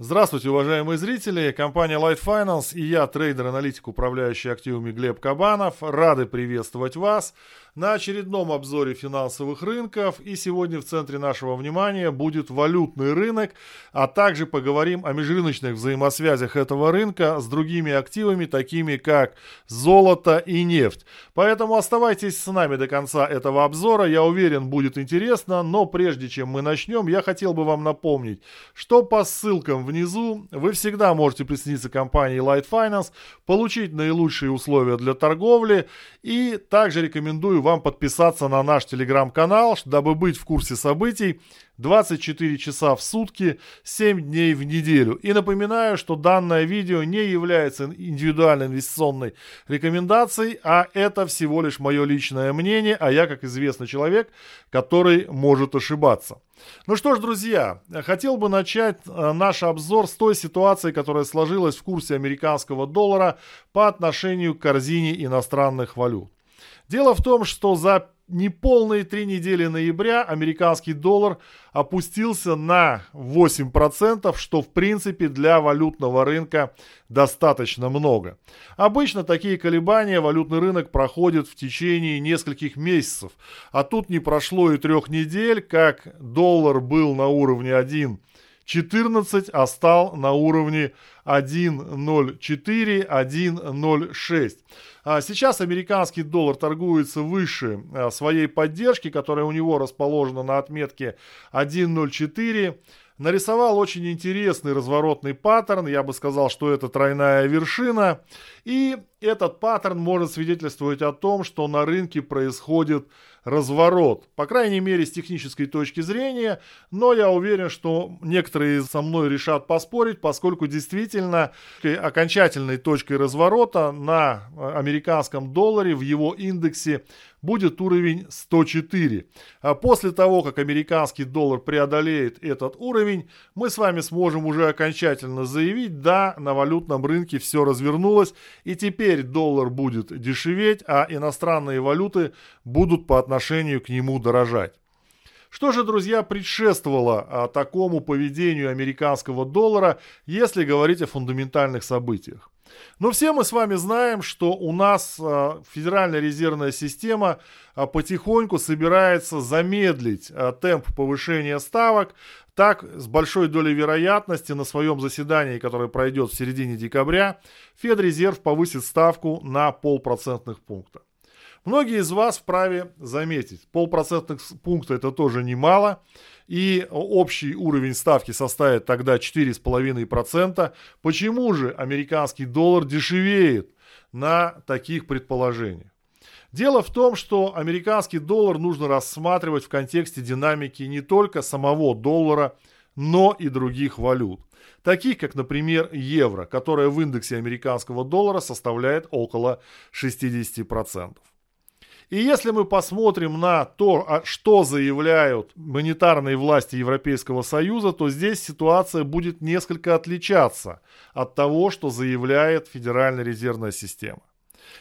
Здравствуйте, уважаемые зрители! Компания LiteFinance и я, трейдер-аналитик, управляющий активами Глеб Кабанов, рады приветствовать вас на очередном обзоре финансовых рынков. И сегодня в центре нашего внимания будет валютный рынок, а также поговорим о межрыночных взаимосвязях этого рынка с другими активами, такими как золото и нефть. Поэтому оставайтесь с нами до конца этого обзора. Я уверен, будет интересно. Но прежде чем мы начнем, я хотел бы вам напомнить, что по ссылкам внизу вы всегда можете присоединиться к компании Light Finance, получить наилучшие условия для торговли и также рекомендую вам подписаться на наш телеграм-канал, дабы быть в курсе событий 24 часа в сутки, 7 дней в неделю. И напоминаю, что данное видео не является индивидуальной инвестиционной рекомендацией, а это всего лишь мое личное мнение, а я, как известный человек, который может ошибаться. Ну что ж, друзья, хотел бы начать э, наш обзор с той ситуации, которая сложилась в курсе американского доллара по отношению к корзине иностранных валют. Дело в том, что за неполные три недели ноября американский доллар опустился на 8%, что в принципе для валютного рынка достаточно много. Обычно такие колебания валютный рынок проходит в течение нескольких месяцев, а тут не прошло и трех недель, как доллар был на уровне 1.14, а стал на уровне 1.04, 1.06. А сейчас американский доллар торгуется выше а, своей поддержки, которая у него расположена на отметке 1.04 нарисовал очень интересный разворотный паттерн. Я бы сказал, что это тройная вершина. И этот паттерн может свидетельствовать о том, что на рынке происходит разворот. По крайней мере, с технической точки зрения. Но я уверен, что некоторые со мной решат поспорить, поскольку действительно окончательной точкой разворота на американском долларе в его индексе будет уровень 104. А после того, как американский доллар преодолеет этот уровень, мы с вами сможем уже окончательно заявить, да, на валютном рынке все развернулось, и теперь доллар будет дешеветь, а иностранные валюты будут по отношению к нему дорожать. Что же, друзья, предшествовало а, такому поведению американского доллара, если говорить о фундаментальных событиях? Но все мы с вами знаем, что у нас а, Федеральная резервная система а, потихоньку собирается замедлить темп повышения ставок. Так, с большой долей вероятности на своем заседании, которое пройдет в середине декабря, Федрезерв повысит ставку на полпроцентных пункта. Многие из вас вправе заметить, полпроцентных пункта это тоже немало и общий уровень ставки составит тогда 4,5%. Почему же американский доллар дешевеет на таких предположениях? Дело в том, что американский доллар нужно рассматривать в контексте динамики не только самого доллара, но и других валют. Таких, как, например, евро, которая в индексе американского доллара составляет около 60%. И если мы посмотрим на то, а что заявляют монетарные власти Европейского Союза, то здесь ситуация будет несколько отличаться от того, что заявляет Федеральная резервная система.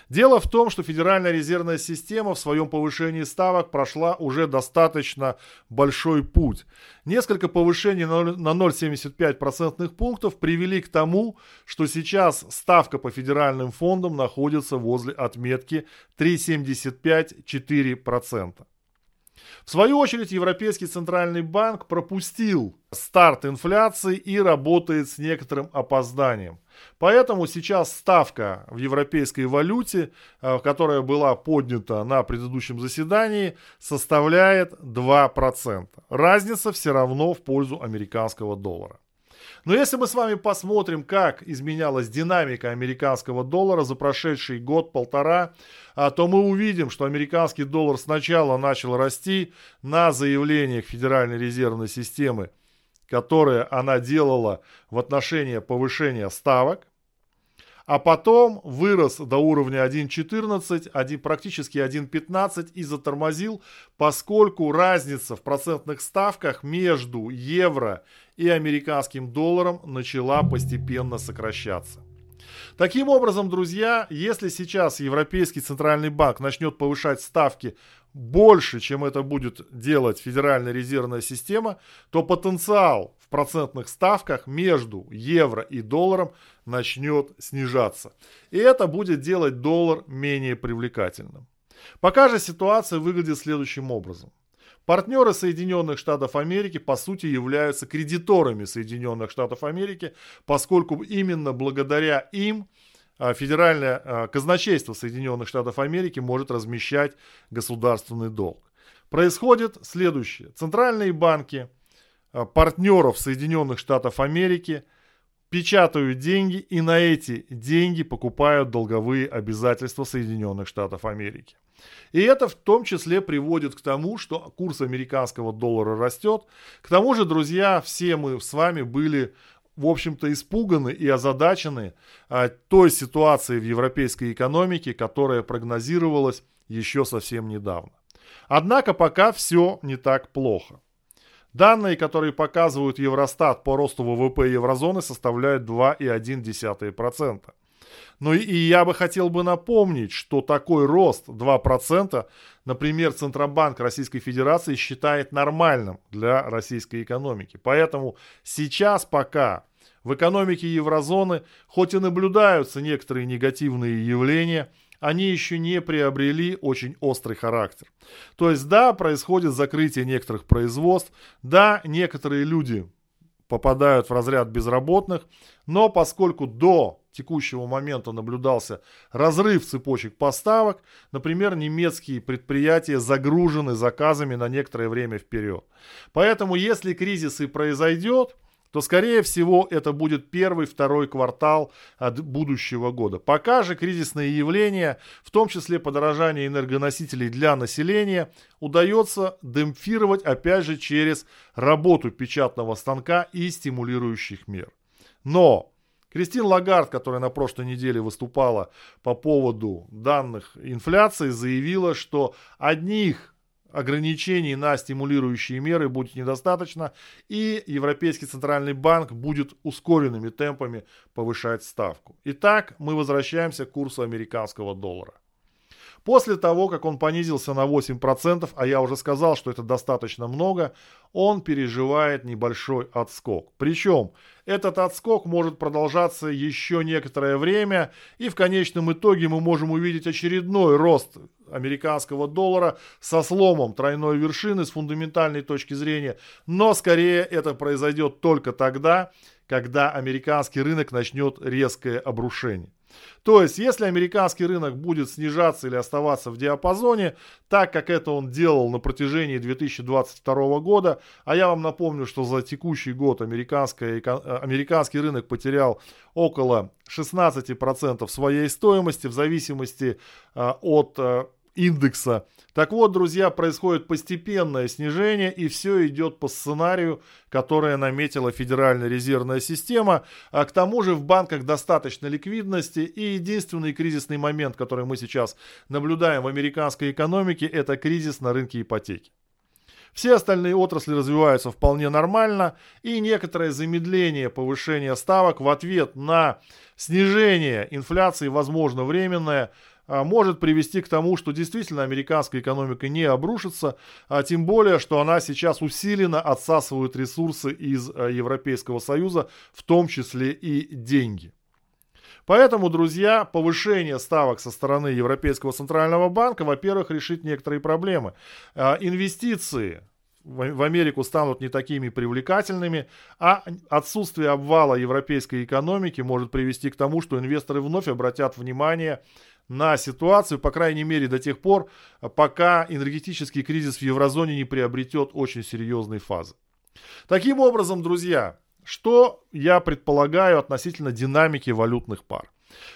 Дело в том, что Федеральная резервная система в своем повышении ставок прошла уже достаточно большой путь. Несколько повышений на 0,75% пунктов привели к тому, что сейчас ставка по федеральным фондам находится возле отметки 3,75-4%. В свою очередь, Европейский центральный банк пропустил старт инфляции и работает с некоторым опозданием. Поэтому сейчас ставка в европейской валюте, э, которая была поднята на предыдущем заседании, составляет 2%. Разница все равно в пользу американского доллара. Но если мы с вами посмотрим, как изменялась динамика американского доллара за прошедший год-полтора, а, то мы увидим, что американский доллар сначала начал расти на заявлениях Федеральной резервной системы, которые она делала в отношении повышения ставок, а потом вырос до уровня 1.14, 1, практически 1.15 и затормозил, поскольку разница в процентных ставках между евро и американским долларом начала постепенно сокращаться. Таким образом, друзья, если сейчас Европейский Центральный Банк начнет повышать ставки больше, чем это будет делать Федеральная резервная система, то потенциал в процентных ставках между евро и долларом начнет снижаться. И это будет делать доллар менее привлекательным. Пока же ситуация выглядит следующим образом. Партнеры Соединенных Штатов Америки по сути являются кредиторами Соединенных Штатов Америки, поскольку именно благодаря им федеральное а, казначейство Соединенных Штатов Америки может размещать государственный долг. Происходит следующее. Центральные банки а, партнеров Соединенных Штатов Америки печатают деньги и на эти деньги покупают долговые обязательства Соединенных Штатов Америки. И это в том числе приводит к тому, что курс американского доллара растет. К тому же, друзья, все мы с вами были в общем-то, испуганы и озадачены а, той ситуацией в европейской экономике, которая прогнозировалась еще совсем недавно. Однако пока все не так плохо. Данные, которые показывают Евростат по росту ВВП еврозоны, составляют 2,1%. Ну и я бы хотел бы напомнить, что такой рост 2%, например, Центробанк Российской Федерации считает нормальным для российской экономики. Поэтому сейчас пока в экономике еврозоны, хоть и наблюдаются некоторые негативные явления, они еще не приобрели очень острый характер. То есть да, происходит закрытие некоторых производств, да, некоторые люди попадают в разряд безработных, но поскольку до текущего момента наблюдался разрыв цепочек поставок, например, немецкие предприятия загружены заказами на некоторое время вперед. Поэтому если кризис и произойдет, то, скорее всего, это будет первый-второй квартал от будущего года. Пока же кризисные явления, в том числе подорожание энергоносителей для населения, удается демпфировать, опять же, через работу печатного станка и стимулирующих мер. Но Кристин Лагард, которая на прошлой неделе выступала по поводу данных инфляции, заявила, что одних ограничений на стимулирующие меры будет недостаточно, и Европейский Центральный Банк будет ускоренными темпами повышать ставку. Итак, мы возвращаемся к курсу американского доллара. После того, как он понизился на 8%, а я уже сказал, что это достаточно много, он переживает небольшой отскок. Причем этот отскок может продолжаться еще некоторое время, и в конечном итоге мы можем увидеть очередной рост американского доллара со сломом тройной вершины с фундаментальной точки зрения, но скорее это произойдет только тогда, когда американский рынок начнет резкое обрушение. То есть, если американский рынок будет снижаться или оставаться в диапазоне, так как это он делал на протяжении 2022 года, а я вам напомню, что за текущий год американский рынок потерял около 16% своей стоимости в зависимости а, от а, индекса. Так вот, друзья, происходит постепенное снижение, и все идет по сценарию, которое наметила Федеральная резервная система. А к тому же в банках достаточно ликвидности, и единственный кризисный момент, который мы сейчас наблюдаем в американской экономике, это кризис на рынке ипотеки. Все остальные отрасли развиваются вполне нормально, и некоторое замедление повышения ставок в ответ на снижение инфляции, возможно, временное, может привести к тому, что действительно американская экономика не обрушится, а тем более, что она сейчас усиленно отсасывает ресурсы из а, Европейского Союза, в том числе и деньги. Поэтому, друзья, повышение ставок со стороны Европейского Центрального Банка, во-первых, решит некоторые проблемы. А, инвестиции в Америку станут не такими привлекательными, а отсутствие обвала европейской экономики может привести к тому, что инвесторы вновь обратят внимание на ситуацию, по крайней мере до тех пор, пока энергетический кризис в еврозоне не приобретет очень серьезной фазы. Таким образом, друзья, что я предполагаю относительно динамики валютных пар?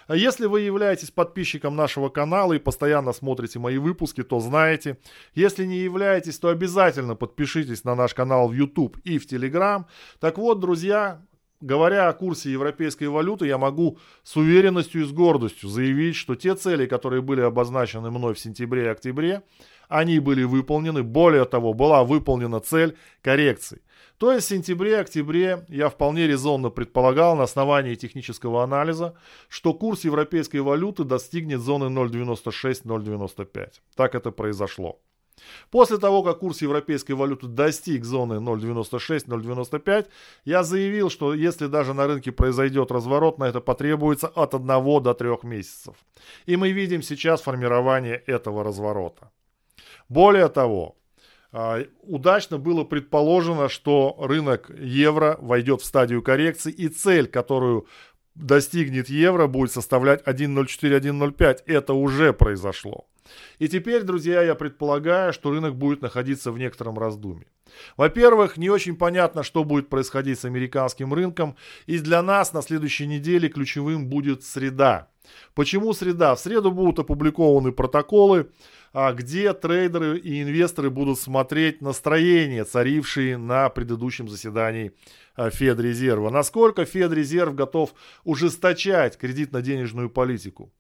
Если вы являетесь подписчиком нашего канала и постоянно смотрите мои выпуски, то знаете. Если не являетесь, то обязательно подпишитесь на наш канал в YouTube и в Telegram. Так вот, друзья, Говоря о курсе европейской валюты, я могу с уверенностью и с гордостью заявить, что те цели, которые были обозначены мной в сентябре и октябре, они были выполнены. Более того, была выполнена цель коррекции. То есть в сентябре-октябре я вполне резонно предполагал на основании технического анализа, что курс европейской валюты достигнет зоны 0.96-0.95. Так это произошло. После того, как курс европейской валюты достиг зоны 0.96-0.95, я заявил, что если даже на рынке произойдет разворот, на это потребуется от 1 до 3 месяцев. И мы видим сейчас формирование этого разворота. Более того, а, удачно было предположено, что рынок евро войдет в стадию коррекции и цель, которую достигнет евро, будет составлять 1.04-1.05. Это уже произошло. И теперь, друзья, я предполагаю, что рынок будет находиться в некотором раздумье. Во-первых, не очень понятно, что будет происходить с американским рынком, и для нас на следующей неделе ключевым будет среда. Почему среда? В среду будут опубликованы протоколы, а, где трейдеры и инвесторы будут смотреть настроения, царившие на предыдущем заседании а, Федрезерва. Насколько Федрезерв готов ужесточать кредитно-денежную политику.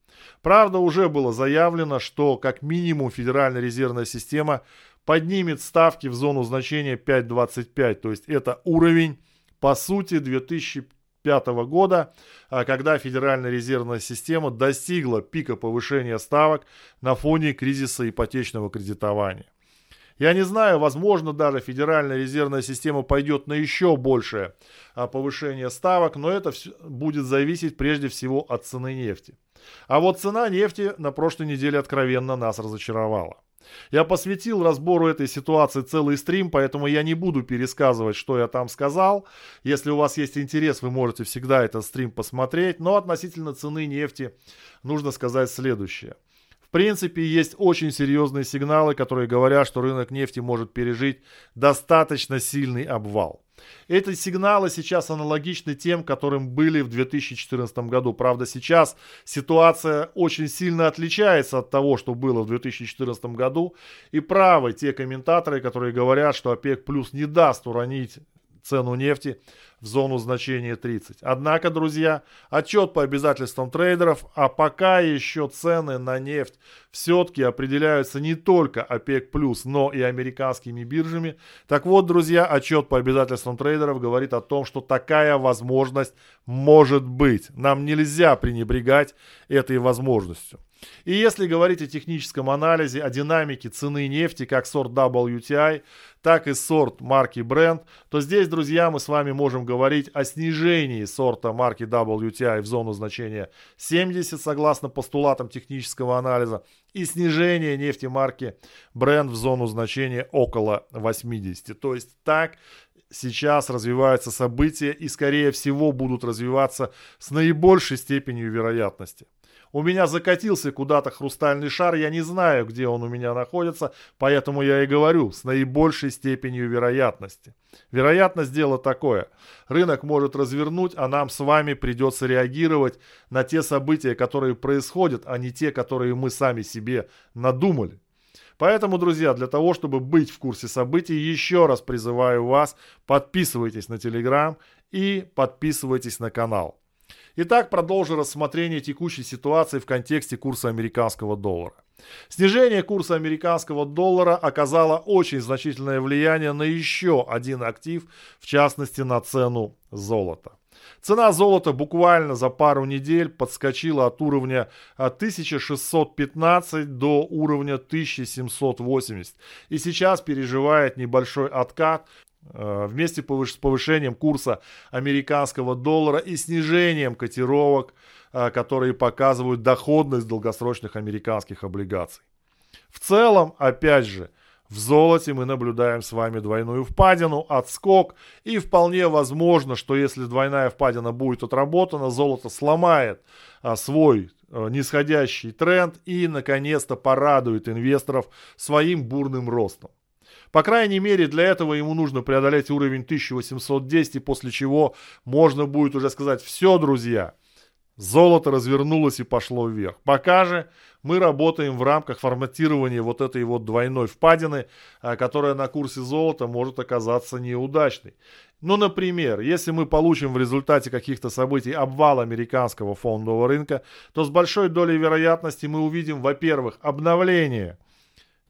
Правда, уже было заявлено, что как минимум Федеральная резервная система поднимет ставки в зону значения 5.25, то есть это уровень, по сути, 2005 года, а, когда Федеральная резервная система достигла пика повышения ставок на фоне кризиса ипотечного кредитования. Я не знаю, возможно, даже Федеральная резервная система пойдет на еще большее а, повышение ставок, но это будет зависеть прежде всего от цены нефти. А вот цена нефти на прошлой неделе откровенно нас разочаровала. Я посвятил разбору этой ситуации целый стрим, поэтому я не буду пересказывать, что я там сказал. Если у вас есть интерес, вы можете всегда этот стрим посмотреть. Но относительно цены нефти нужно сказать следующее. В принципе, есть очень серьезные сигналы, которые говорят, что рынок нефти может пережить достаточно сильный обвал. Эти сигналы сейчас аналогичны тем, которым были в 2014 году. Правда, сейчас ситуация очень сильно отличается от того, что было в 2014 году. И правы те комментаторы, которые говорят, что ОПЕК плюс не даст уронить цену нефти в зону значения 30. Однако, друзья, отчет по обязательствам трейдеров, а пока еще цены на нефть все-таки определяются не только ОПЕК+, но и американскими биржами. Так вот, друзья, отчет по обязательствам трейдеров говорит о том, что такая возможность может быть. Нам нельзя пренебрегать этой возможностью. И если говорить о техническом анализе, о динамике цены нефти, как сорт WTI, так и сорт марки Brent, то здесь, друзья, мы с вами можем говорить о снижении сорта марки WTI в зону значения 70, согласно постулатам технического анализа, и снижение нефти марки Brent в зону значения около 80. То есть так сейчас развиваются события и, скорее всего, будут развиваться с наибольшей степенью вероятности. У меня закатился куда-то хрустальный шар, я не знаю, где он у меня находится, поэтому я и говорю, с наибольшей степенью вероятности. Вероятность дела такое. Рынок может развернуть, а нам с вами придется реагировать на те события, которые происходят, а не те, которые мы сами себе надумали. Поэтому, друзья, для того, чтобы быть в курсе событий, еще раз призываю вас, подписывайтесь на Телеграм и подписывайтесь на канал. Итак, продолжу рассмотрение текущей ситуации в контексте курса американского доллара. Снижение курса американского доллара оказало очень значительное влияние на еще один актив, в частности на цену золота. Цена золота буквально за пару недель подскочила от уровня 1615 до уровня 1780 и сейчас переживает небольшой откат вместе с повышением курса американского доллара и снижением котировок, э, которые показывают доходность долгосрочных американских облигаций. В целом, опять же, в золоте мы наблюдаем с вами двойную впадину, отскок, и вполне возможно, что если двойная впадина будет отработана, золото сломает а, свой нисходящий тренд и, наконец-то, порадует инвесторов своим бурным ростом. По крайней мере, для этого ему нужно преодолеть уровень 1810, после чего можно будет уже сказать, все, друзья, золото развернулось и пошло вверх. Пока же мы работаем в рамках форматирования вот этой вот двойной впадины, а, которая на курсе золота может оказаться неудачной. Ну, например, если мы получим в результате каких-то событий обвал американского фондового рынка, то с большой долей вероятности мы увидим, во-первых, обновление –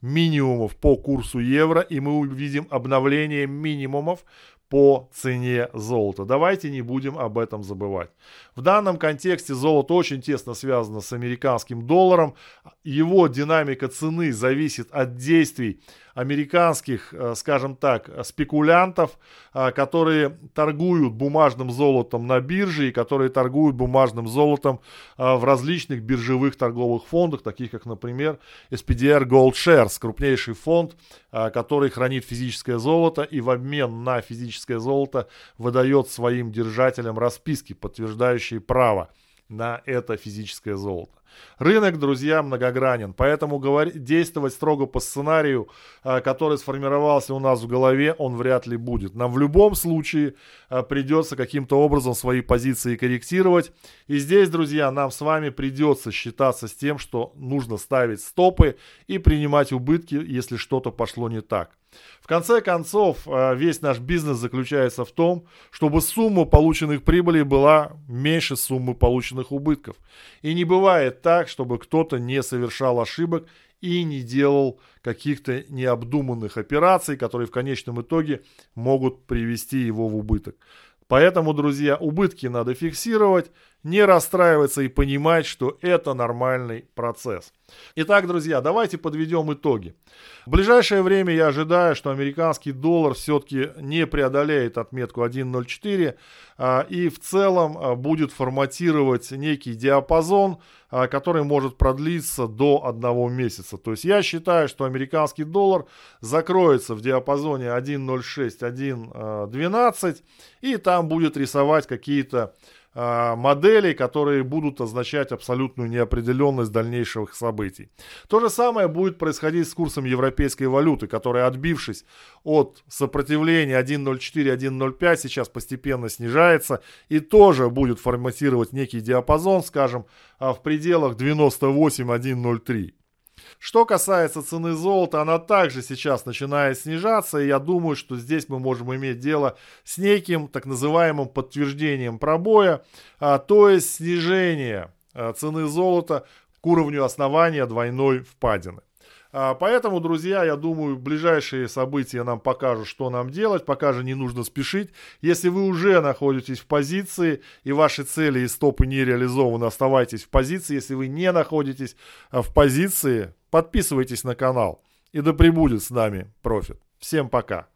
минимумов по курсу евро, и мы увидим обновление минимумов по цене золота. Давайте не будем об этом забывать. В данном контексте золото очень тесно связано с американским долларом. Его динамика цены зависит от действий американских, э, скажем так, спекулянтов, э, которые торгуют бумажным золотом на бирже и которые торгуют бумажным золотом э, в различных биржевых торговых фондах, таких как, например, SPDR Gold Shares, крупнейший фонд, который хранит физическое золото и в обмен на физическое золото выдает своим держателям расписки, подтверждающие право на это физическое золото. Рынок, друзья, многогранен, поэтому говорить, действовать строго по сценарию, а, который сформировался у нас в голове, он вряд ли будет. Нам в любом случае а, придется каким-то образом свои позиции корректировать. И здесь, друзья, нам с вами придется считаться с тем, что нужно ставить стопы и принимать убытки, если что-то пошло не так. В конце концов, э, весь наш бизнес заключается в том, чтобы сумма полученных прибылей была меньше суммы полученных убытков. И не бывает так, чтобы кто-то не совершал ошибок и не делал каких-то необдуманных операций, которые в конечном итоге могут привести его в убыток. Поэтому, друзья, убытки надо фиксировать, не расстраиваться и понимать, что это нормальный процесс. Итак, друзья, давайте подведем итоги. В ближайшее время я ожидаю, что американский доллар все-таки не преодолеет отметку 1.04 а, и в целом а, будет форматировать некий диапазон, а, который может продлиться до одного месяца. То есть я считаю, что американский доллар закроется в диапазоне 1.06-1.12 и там будет рисовать какие-то моделей, которые будут означать абсолютную неопределенность дальнейших событий. То же самое будет происходить с курсом европейской валюты, которая, отбившись от сопротивления 1.04-1.05, сейчас постепенно снижается и тоже будет форматировать некий диапазон, скажем, а, в пределах 98-1.03. Что касается цены золота, она также сейчас начинает снижаться, и я думаю, что здесь мы можем иметь дело с неким так называемым подтверждением пробоя, а, то есть снижение а, цены золота к уровню основания двойной впадины. А, поэтому, друзья, я думаю, ближайшие события нам покажут, что нам делать. Пока же не нужно спешить. Если вы уже находитесь в позиции и ваши цели и стопы не реализованы, оставайтесь в позиции. Если вы не находитесь а, в позиции, подписывайтесь на канал. И да пребудет с нами профит. Всем пока.